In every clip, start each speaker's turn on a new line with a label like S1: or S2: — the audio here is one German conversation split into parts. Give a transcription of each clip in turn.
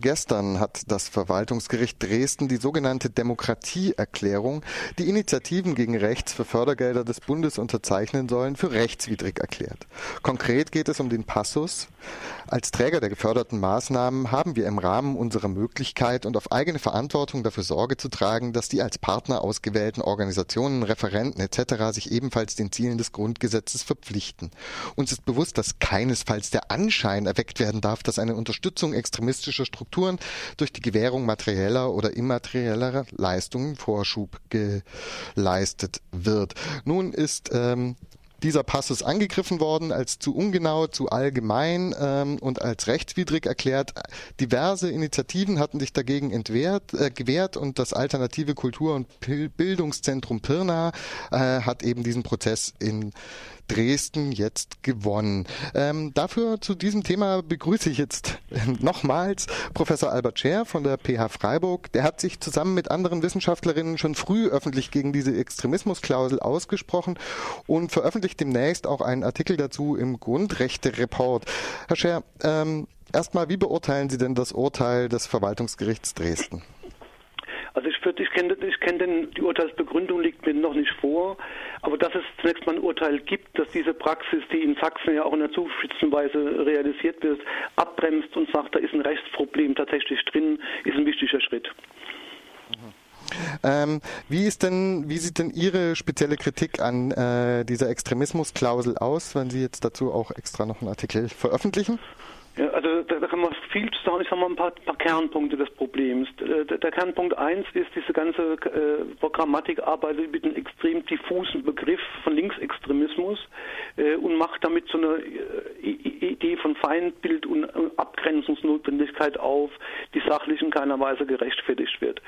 S1: Gestern hat das Verwaltungsgericht Dresden die sogenannte Demokratieerklärung, die Initiativen gegen rechts für Fördergelder des Bundes unterzeichnen sollen, für rechtswidrig erklärt. Konkret geht es um den Passus. Als Träger der geförderten Maßnahmen haben wir im Rahmen unserer Möglichkeit und auf eigene Verantwortung dafür Sorge zu tragen, dass die als Partner ausgewählten Organisationen, Referenten etc. sich ebenfalls den Zielen des Grundgesetzes verpflichten. Uns ist bewusst, dass keinesfalls der Anschein erweckt werden darf, dass eine Unterstützung extremistischer Strukturen Strukturen durch die Gewährung materieller oder immaterieller Leistungen Vorschub geleistet wird. Nun ist ähm, dieser Passus angegriffen worden, als zu ungenau, zu allgemein ähm, und als rechtswidrig erklärt. Diverse Initiativen hatten sich dagegen entwehrt, äh, gewehrt und das alternative Kultur- und Bildungszentrum Pirna äh, hat eben diesen Prozess in Dresden jetzt gewonnen. Ähm, dafür zu diesem Thema begrüße ich jetzt nochmals Professor Albert Scher von der PH Freiburg. Der hat sich zusammen mit anderen Wissenschaftlerinnen schon früh öffentlich gegen diese Extremismusklausel ausgesprochen und veröffentlicht demnächst auch einen Artikel dazu im Grundrechte-Report. Herr Scher, ähm, erstmal, wie beurteilen Sie denn das Urteil des Verwaltungsgerichts Dresden?
S2: Also ich, ich kenne kenn die Urteilsbegründung liegt mir noch nicht vor, aber dass es zunächst mal ein Urteil gibt, dass diese Praxis, die in Sachsen ja auch in der Weise realisiert wird, abbremst und sagt, da ist ein Rechtsproblem tatsächlich drin, ist ein wichtiger Schritt.
S1: Ähm, wie ist denn, wie sieht denn Ihre spezielle Kritik an äh, dieser Extremismusklausel aus, wenn Sie jetzt dazu auch extra noch einen Artikel veröffentlichen?
S2: Ja, also da, da, kann man viel zu sagen. Ich sage mal ein paar, paar Kernpunkte des Problems. Der, der, Kernpunkt 1 ist, diese ganze äh, Programmatik arbeitet mit einem extrem diffusen Begriff von Linksextremismus äh, und macht damit so eine äh, Idee von Feindbild und Abgrenzungsnotwendigkeit auf, die sachlich in keiner Weise gerechtfertigt wird.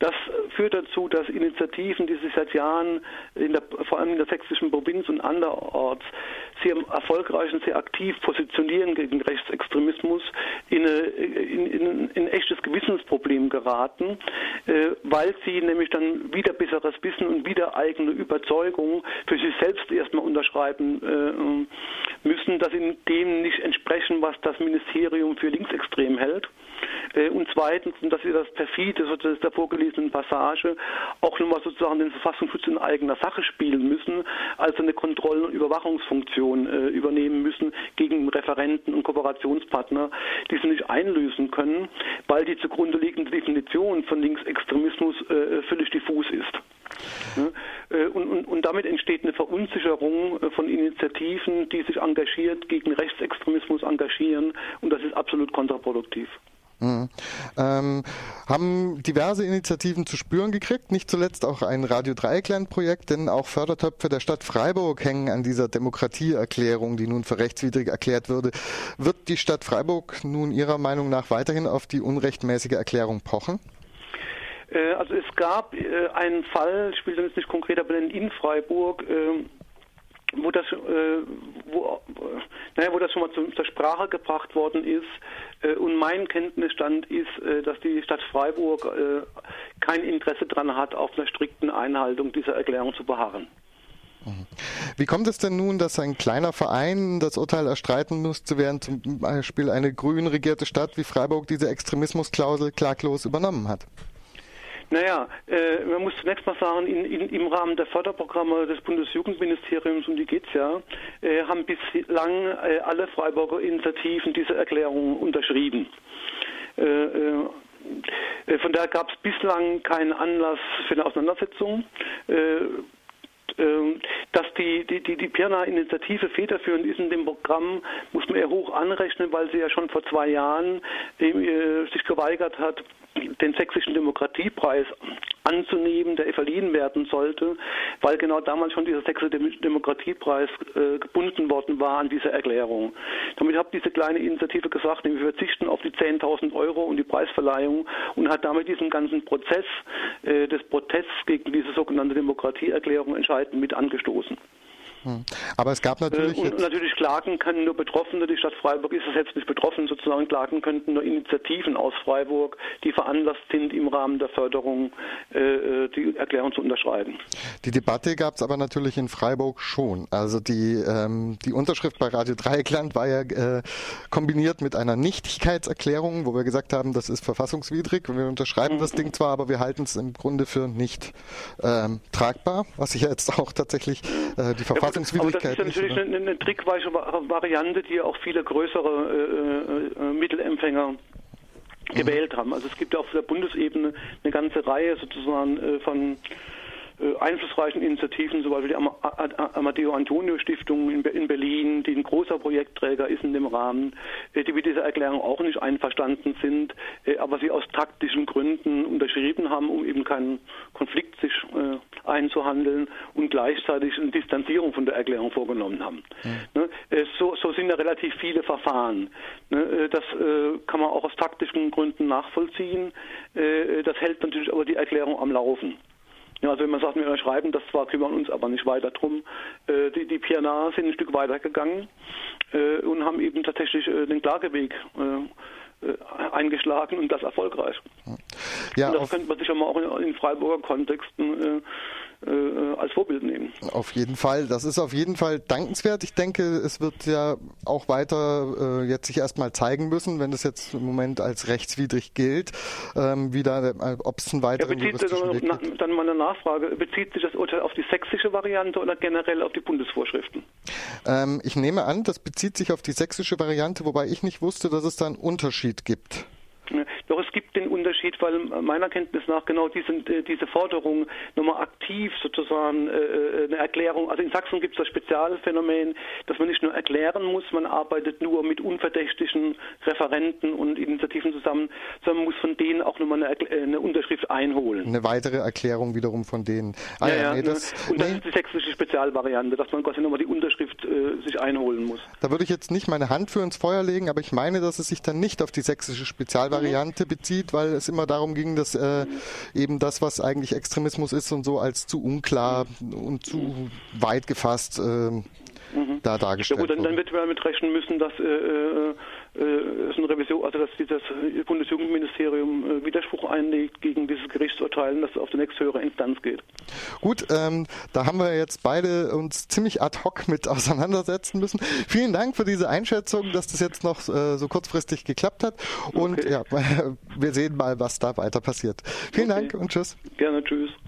S2: Das führt dazu, dass Initiativen, die sich seit Jahren der, vor allem in der sächsischen Provinz und anderorts sehr erfolgreich und sehr aktiv positionieren gegen Rechtsextremismus, in, eine, in, in, in ein echtes Gewissensproblem geraten, äh, weil sie nämlich dann wieder besseres Wissen und wieder eigene Überzeugung für sich selbst erstmal unterschreiben äh, müssen, dass sie dem nicht entsprechen, was das Ministerium für linksextrem hält. Äh, und zweitens, dass sie das perfide das der vorgelesenen Passage auch nochmal sozusagen den Verfassungsschutz in eigener Sache spielen müssen, also eine Kontroll- und Überwachungsfunktion äh, übernehmen müssen gegen Referenten und Kooperationspartner, die sie nicht einlösen können, weil die zugrunde liegende Definition von Linksextremismus äh, völlig diffus ist. Äh, und, und, und, damit entsteht eine Verunsicherung von Initiativen, die sich engagiert gegen Rechtsextremismus engagieren und das ist absolut kontraproduktiv.
S1: Mhm. Ähm, haben diverse Initiativen zu spüren gekriegt, nicht zuletzt auch ein Radio Dreieckland-Projekt, denn auch Fördertöpfe der Stadt Freiburg hängen an dieser Demokratieerklärung, die nun für rechtswidrig erklärt würde. Wird die Stadt Freiburg nun Ihrer Meinung nach weiterhin auf die unrechtmäßige Erklärung pochen?
S2: Äh, also es gab äh, einen Fall, ich will jetzt nicht konkreter benennen, in Freiburg, äh, wo das, äh, wo, naja, wo das schon mal zu, zur Sprache gebracht worden ist. Äh, und mein Kenntnisstand ist, äh, dass die Stadt Freiburg äh, kein Interesse daran hat, auf einer strikten Einhaltung dieser Erklärung zu beharren.
S1: Mhm. Wie kommt es denn nun, dass ein kleiner Verein das Urteil erstreiten muss, zu werden zum Beispiel eine grün regierte Stadt wie Freiburg diese Extremismusklausel klaglos übernommen hat?
S2: Naja, äh, man muss zunächst mal sagen, in, in, im Rahmen der Förderprogramme des Bundesjugendministeriums, um die geht es ja, äh, haben bislang äh, alle Freiburger Initiativen diese Erklärung unterschrieben. Äh, äh, äh, von daher gab es bislang keinen Anlass für eine Auseinandersetzung dass die, die, die, die Pirna-Initiative federführend ist in dem Programm, muss man eher hoch anrechnen, weil sie ja schon vor zwei Jahren äh, sich geweigert hat, den sächsischen Demokratiepreis anzunehmen, der verliehen werden sollte, weil genau damals schon dieser sächsische Demokratiepreis äh, gebunden worden war an diese Erklärung. Damit hat diese kleine Initiative gesagt, wir verzichten auf die 10.000 Euro und die Preisverleihung und hat damit diesen ganzen Prozess äh, des Protests gegen diese sogenannte Demokratieerklärung entscheidend mit angestoßen.
S1: Hm. Aber es gab natürlich.
S2: Äh, und natürlich klagen können nur Betroffene. Die Stadt Freiburg ist es jetzt nicht betroffen, sozusagen klagen könnten nur Initiativen aus Freiburg, die veranlasst sind, im Rahmen der Förderung äh, äh die Erklärung zu unterschreiben.
S1: Die Debatte gab es aber natürlich in Freiburg schon. Also die, ähm, die Unterschrift bei Radio Dreieckland war ja äh, kombiniert mit einer Nichtigkeitserklärung, wo wir gesagt haben, das ist verfassungswidrig wir unterschreiben mhm. das Ding zwar, aber wir halten es im Grunde für nicht ähm, tragbar, was ich ja jetzt auch tatsächlich die Verfassung Verfassungswidrigkeit.
S2: Aber das ist natürlich eine, eine trickreiche Variante, die auch viele größere äh, äh, Mittelempfänger gewählt haben. Also es gibt ja auf der Bundesebene eine ganze Reihe sozusagen äh, von äh, einflussreichen Initiativen, zum Beispiel die Amadeo Antonio Stiftung in Berlin, die ein großer Projektträger ist in dem Rahmen, äh, die mit dieser Erklärung auch nicht einverstanden sind, äh, aber sie aus taktischen Gründen unterschrieben haben, um eben keinen Konflikt sich einzuhandeln und gleichzeitig eine Distanzierung von der Erklärung vorgenommen haben. Mhm. So, so, sind ja relativ viele Verfahren. Ne? Das kann man auch aus taktischen Gründen nachvollziehen. Das hält natürlich aber die Erklärung am Laufen. Ja, also wenn man sagt, wir schreiben, das zwar, kümmern uns aber nicht weiter drum. Äh, die, die PNA sind ein Stück weiter gegangen äh, und haben eben tatsächlich äh, den Klageweg äh, äh, eingeschlagen und das erfolgreich. Ja, und das könnte man sich ja mal auch in, in Freiburger Kontexten äh, äh, als Vorbild nehmen.
S1: Auf jeden Fall, das ist auf jeden Fall dankenswert. Ich denke, es wird ja auch weiter äh, jetzt sich erstmal zeigen müssen, wenn das jetzt im Moment als rechtswidrig gilt, ähm, wieder, äh, ob es einen weiteren ja, bezieht
S2: Weg gibt. Dann mal eine Nachfrage, bezieht sich das Urteil auf die sächsische Variante oder generell auf die Bundesvorschriften?
S1: Ähm, ich nehme an, das bezieht sich auf die sächsische Variante, wobei ich nicht wusste, dass es da einen Unterschied gibt.
S2: Doch es gibt den Unterschied, weil meiner Kenntnis nach genau diese, äh, diese Forderung nochmal aktiv sozusagen äh, äh, eine Erklärung, also in Sachsen gibt es das Spezialphänomen, dass man nicht nur erklären muss, man arbeitet nur mit unverdächtigen Referenten und Initiativen zusammen, sondern man muss von denen auch nochmal eine, eine Unterschrift einholen.
S1: Eine weitere Erklärung wiederum von denen.
S2: Ah, ja, ja, nee, das, und nee. das ist die sächsische Spezialvariante, dass man quasi nochmal die Unterschrift äh, sich einholen muss.
S1: Da würde ich jetzt nicht meine Hand für ins Feuer legen, aber ich meine, dass es sich dann nicht auf die sächsische Spezialvariante Variante bezieht, weil es immer darum ging, dass äh, eben das, was eigentlich Extremismus ist und so als zu unklar und zu weit gefasst äh, da dargestellt
S2: ja, gut, dann, dann wird man damit rechnen müssen, dass äh, äh äh, ist eine Revision, also dass das Bundesjugendministerium äh, Widerspruch einlegt gegen dieses Gerichtsurteil und dass es auf die nächsthöhere Instanz geht.
S1: Gut, ähm, da haben wir jetzt beide uns ziemlich ad hoc mit auseinandersetzen müssen. Vielen Dank für diese Einschätzung, dass das jetzt noch äh, so kurzfristig geklappt hat. Und okay. ja, wir sehen mal, was da weiter passiert. Vielen okay. Dank und tschüss.
S2: Gerne, tschüss.